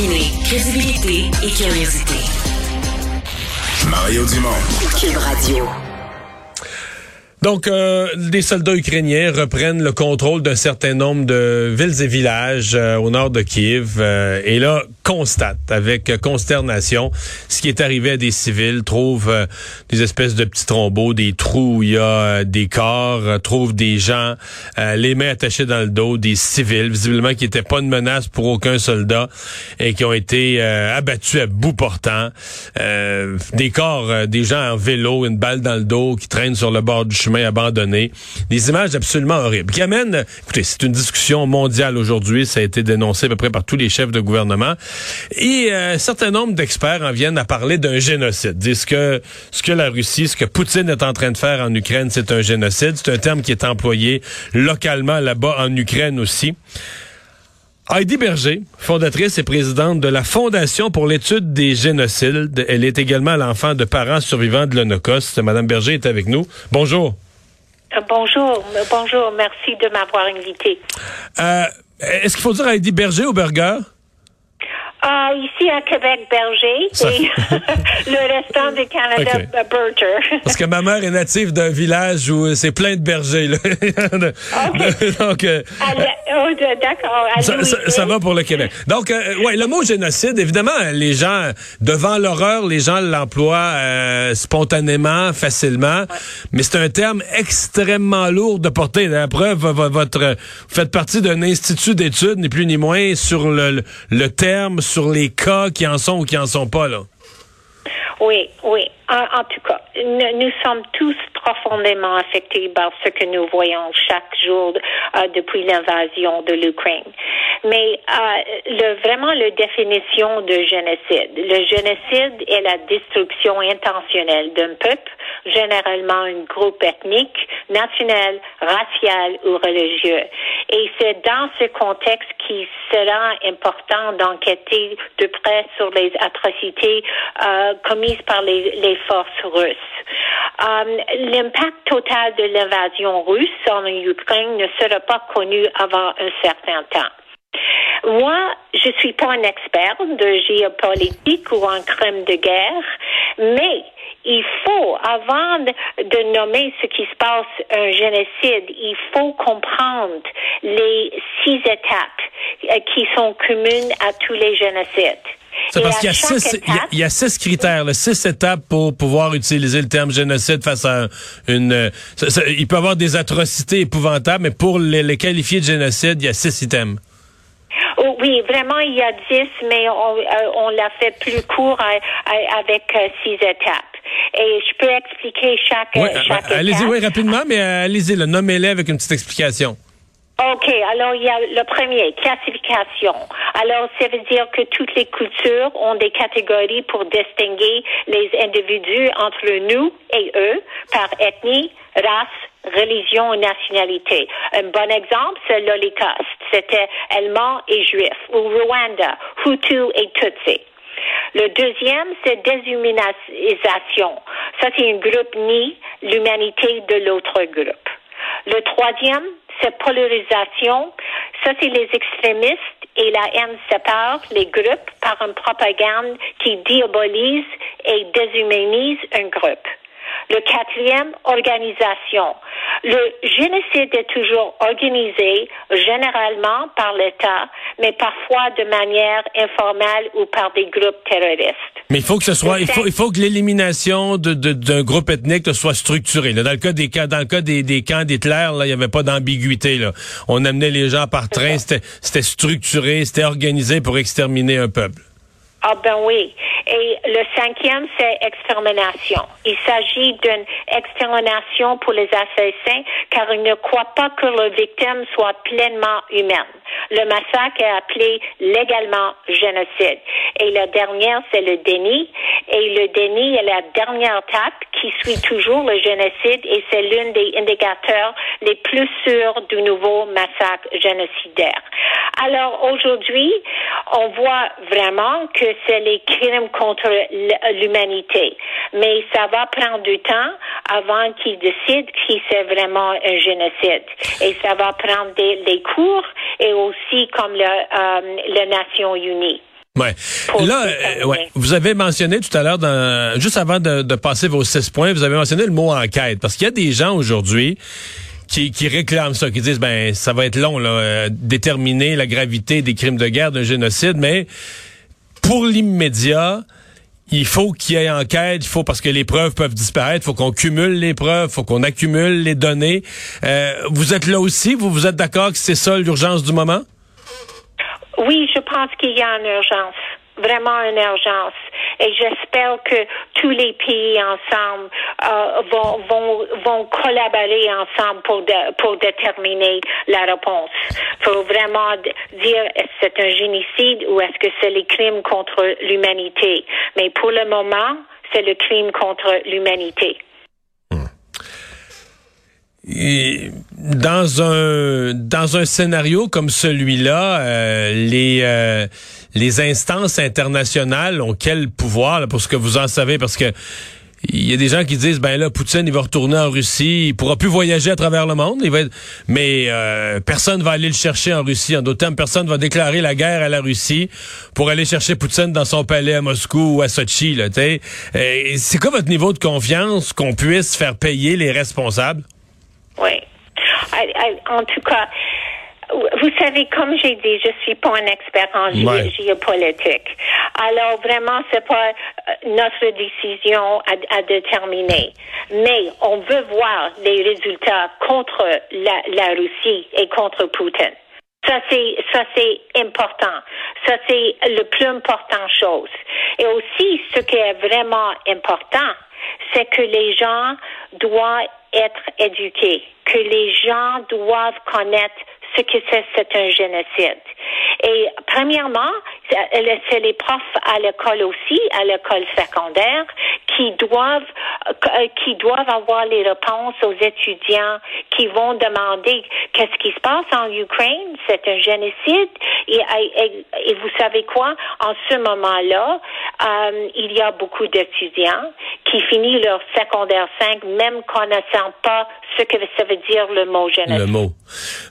Combiner crédibilité et curiosité. Mario Dumont. Cube Radio. Donc, euh, des soldats ukrainiens reprennent le contrôle d'un certain nombre de villes et villages euh, au nord de Kiev. euh, et là, constate avec consternation ce qui est arrivé à des civils, trouve euh, des espèces de petits trombeaux, des trous où il y a euh, des corps, euh, trouve des gens, les mains attachées dans le dos, des civils, visiblement qui n'étaient pas une menace pour aucun soldat et qui ont été abattus à bout portant. Des corps, des gens en vélo, une balle dans le dos qui traînent sur le bord du chemin abandonné. Des images absolument horribles qui amènent, écoutez, c'est une discussion mondiale aujourd'hui, ça a été dénoncé à peu près par tous les chefs de gouvernement. Et euh, un certain nombre d'experts en viennent à parler d'un génocide. Disent que ce que la Russie, ce que Poutine est en train de faire en Ukraine, c'est un génocide. C'est un terme qui est employé localement là-bas en Ukraine aussi. Heidi Berger, fondatrice et présidente de la Fondation pour l'étude des génocides. Elle est également l'enfant de parents survivants de l'Holocauste. Madame Berger est avec nous. Bonjour. Euh, Bonjour, euh, bonjour, merci de m'avoir invité. Euh, Est-ce qu'il faut dire Heidi Berger ou Berger? Ah, ici à Québec, Berger, Ça- et le restant du Canada, Ok. euh, Berger. Parce que ma mère est native d'un village où c'est plein de bergers. Là. Donc, euh, oh, D'accord. ça, ça- Louisville. ça va pour le Québec. Donc, euh, ouais, le mot génocide, évidemment, les gens, devant l'horreur, les gens l'emploient euh, spontanément, facilement, mais c'est un terme extrêmement lourd de porter. La preuve, vo- votre, vous faites partie d'un institut d'études, ni plus ni moins, sur le, le terme, sur les cas qui en sont ou qui en sont pas. là? Oui, oui. En, tout cas, nous, sommes tous profondément affectés par ce que nous voyons chaque jour euh, depuis l'invasion de l'Ukraine. Mais euh, vraiment la définition de génocide. Le génocide est la destruction intentionnelle d'un peuple, généralement un groupe ethnique, national, racial ou religieux. Et c'est dans ce contexte qu'il sera important d'enquêter de près sur les atrocités euh, commises par les forces russes. Euh, L'impact total de l'invasion russe en Ukraine ne sera pas connu avant un certain temps. Moi, je suis pas un expert de géopolitique ou en crime de guerre, mais il faut, avant de, nommer ce qui se passe un génocide, il faut comprendre les six étapes euh, qui sont communes à tous les génocides. C'est parce qu'il y a six, il y a- étape- il y, a six critères, là, six étapes pour pouvoir utiliser le terme génocide face à une. euh, ça- ça- il peut y avoir des atrocités épouvantables, mais pour les, les qualifier de génocide, il y a six items. Oh, oui, vraiment, il y a dix, mais on, euh, on l'a fait plus court euh, avec euh, six étapes. Et je peux expliquer chaque, chaque allez-y, étape. oui, rapidement, mais euh, allez-y, le nommez-les avec une petite explication. OK, alors il y a le premier, classification. Alors, ça veut dire que toutes les cultures ont des catégories pour distinguer les individus entre nous et eux par ethnie, race, religion et nationalité. Un bon exemple, c'est l'Holocauste. C'était Allemands et Juifs. Ou Rwanda, Hutu et Tutsi. Le deuxième, c'est déshumanisation. Ça, c'est un groupe nie l'humanité de l'autre groupe. Le troisième, c'est polarisation. Ça, c'est les extrémistes et la haine sépare les groupes par une propagande qui diabolise et déshumanise un groupe. Le quatrième, organisation. Le génocide est toujours organisé généralement par l'État, mais parfois de manière informelle ou par des groupes terroristes. Mais il faut que ce soit, il faut, il faut que l'élimination de, de- d'un groupe ethnique soit structurée. là. Dans le cas des camps, dans le cas des, des camps d'Hitler, là, il n'y avait pas d'ambiguïté. Là. On amenait les gens par train, c'était, c'était structuré, c'était organisé pour exterminer un peuple. Ah ben oui. Et le cinquième, c'est extermination. Il s'agit d'une extermination pour les assassins car ils ne croient pas que leurs victimes soient pleinement humaines. Le massacre est appelé légalement génocide. Et la dernière, c'est le déni. Et le déni est la dernière étape qui suit toujours le génocide et c'est l'un des indicateurs les plus sûrs du nouveau massacre génocidaire. Alors aujourd'hui, on voit vraiment que c'est les crimes contre l'humanité. Mais ça va prendre du temps avant qu'ils décident si c'est vraiment un génocide. Et ça va prendre des, cours et aussi comme le, euh, les Nations Unies. Ouais. Là, euh, ouais. vous avez mentionné tout à l'heure, juste avant de, de, passer vos six points, vous avez mentionné le mot enquête, parce qu'il y a des gens aujourd'hui qui, qui, réclament ça, qui disent ben ça va être long là, euh, déterminer la gravité des crimes de guerre, d'un génocide, mais pour l'immédiat, il faut qu'il y ait enquête, il faut parce que les preuves peuvent disparaître, il faut qu'on cumule les preuves, il faut qu'on accumule les données. Euh, vous êtes là aussi, vous vous êtes d'accord que c'est ça l'urgence du moment? Oui, je pense qu'il y a une urgence, vraiment une urgence. Et j'espère que tous les pays ensemble euh, vont, vont, vont collaborer ensemble pour, pour déterminer la réponse. Il faut vraiment dire est-ce que c'est un génocide ou est-ce que c'est les crimes contre l'humanité? Mais pour le moment, c'est le crime contre l'humanité. Dans un dans un scénario comme celui-là, euh, les euh, les instances internationales ont quel pouvoir pour ce que vous en savez? Parce que il y a des gens qui disent ben là Poutine il va retourner en Russie, il pourra plus voyager à travers le monde, il va mais euh, personne va aller le chercher en Russie. En d'autres termes, personne va déclarer la guerre à la Russie pour aller chercher Poutine dans son palais à Moscou ou à Sochi là, c'est quoi votre niveau de confiance qu'on puisse faire payer les responsables? Oui. En tout cas, vous savez, comme j'ai dit, je suis pas un expert en géopolitique. Alors vraiment, c'est pas euh, notre décision à, déterminer. Mais on veut voir les résultats contre la, la Russie et contre Poutine. Ça c'est ça c'est important. Ça c'est le plus important chose. Et aussi, ce qui est vraiment important, c'est que les gens doivent être éduqués, que les gens doivent connaître ce que c'est, c'est un génocide. Et premièrement, c'est les profs à l'école aussi, à l'école secondaire, qui doivent euh, qui doivent avoir les réponses aux étudiants qui vont demander qu'est-ce qui se passe en Ukraine, c'est un génocide. Et, vous savez quoi, en ce moment-là, euh, il y a beaucoup d'étudiants qui finissent leur secondaire 5 même connaissant pas ce que ça veut dire le mot génocide. Le mot.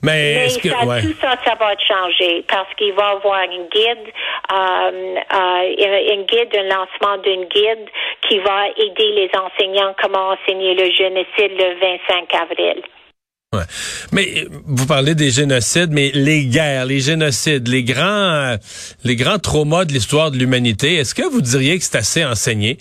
Mais, est-ce que, tout ça, ça va changer parce qu'il va y avoir une guide, euh, euh, une guide, un lancement d'une guide qui va aider les enseignants comment enseigner le génocide le 25 avril. Ouais. Mais vous parlez des génocides, mais les guerres, les génocides, les grands, euh, les grands traumas de l'histoire de l'humanité, est-ce que vous diriez que c'est assez enseigné?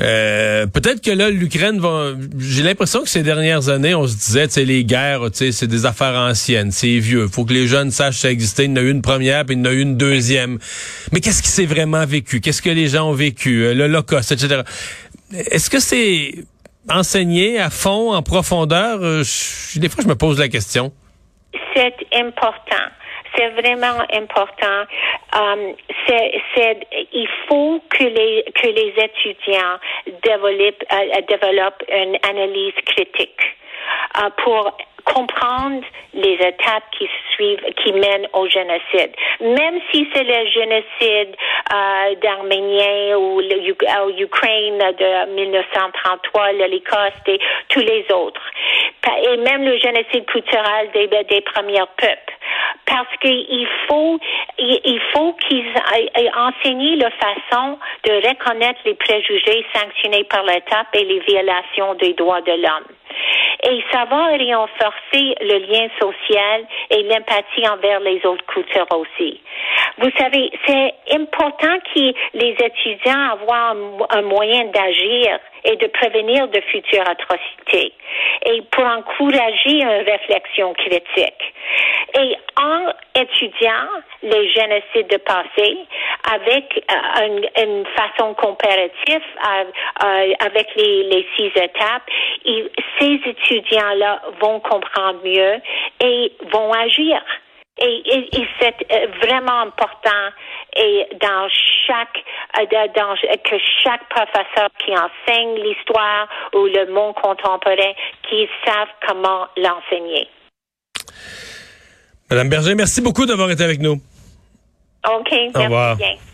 Euh, peut-être que là, l'Ukraine va. J'ai l'impression que ces dernières années, on se disait, tu sais, les guerres, tu sais, c'est des affaires anciennes, c'est vieux. Faut que les jeunes sachent ça existait. Il y en a eu une première, puis il y en a eu une deuxième. Mais qu'est-ce qui s'est vraiment vécu? Qu'est-ce que les gens ont vécu? Euh, L'Holocauste, etc. Est-ce que c'est enseigné à fond, en profondeur? Euh, Des fois, je me pose la question. C'est important c'est vraiment important. Um, c'est, il faut que les que les étudiants développent uh, développent une analyse critique uh, pour comprendre les étapes qui suivent, qui mènent au génocide. Même si c'est le génocide euh, d'Arméniens ou l'Ukraine de 1933, l'Holocauste et tous les autres. Et même le génocide culturel des, des premiers peuples parce qu'il faut il faut qu'ils enseignent la façon de reconnaître les préjugés sanctionnés par l'État et les violations des droits de l'homme. Et ça va renforcer le lien social et l'empathie envers les autres cultures aussi. Vous savez, c'est important que les étudiants avoir un moyen d'agir et de prévenir de futures atrocités et pour encourager une réflexion critique. Et en étudiant les génocides de passé avec euh, une, façon comparative euh, euh, avec les, six étapes, ces étudiants-là vont comprendre mieux et vont agir. Et, c'est vraiment important et dans chaque que chaque professeur qui enseigne l'histoire ou le monde contemporain qui savent comment l'enseigner. Madame Berger, merci beaucoup d'avoir été avec nous. OK, merci bien.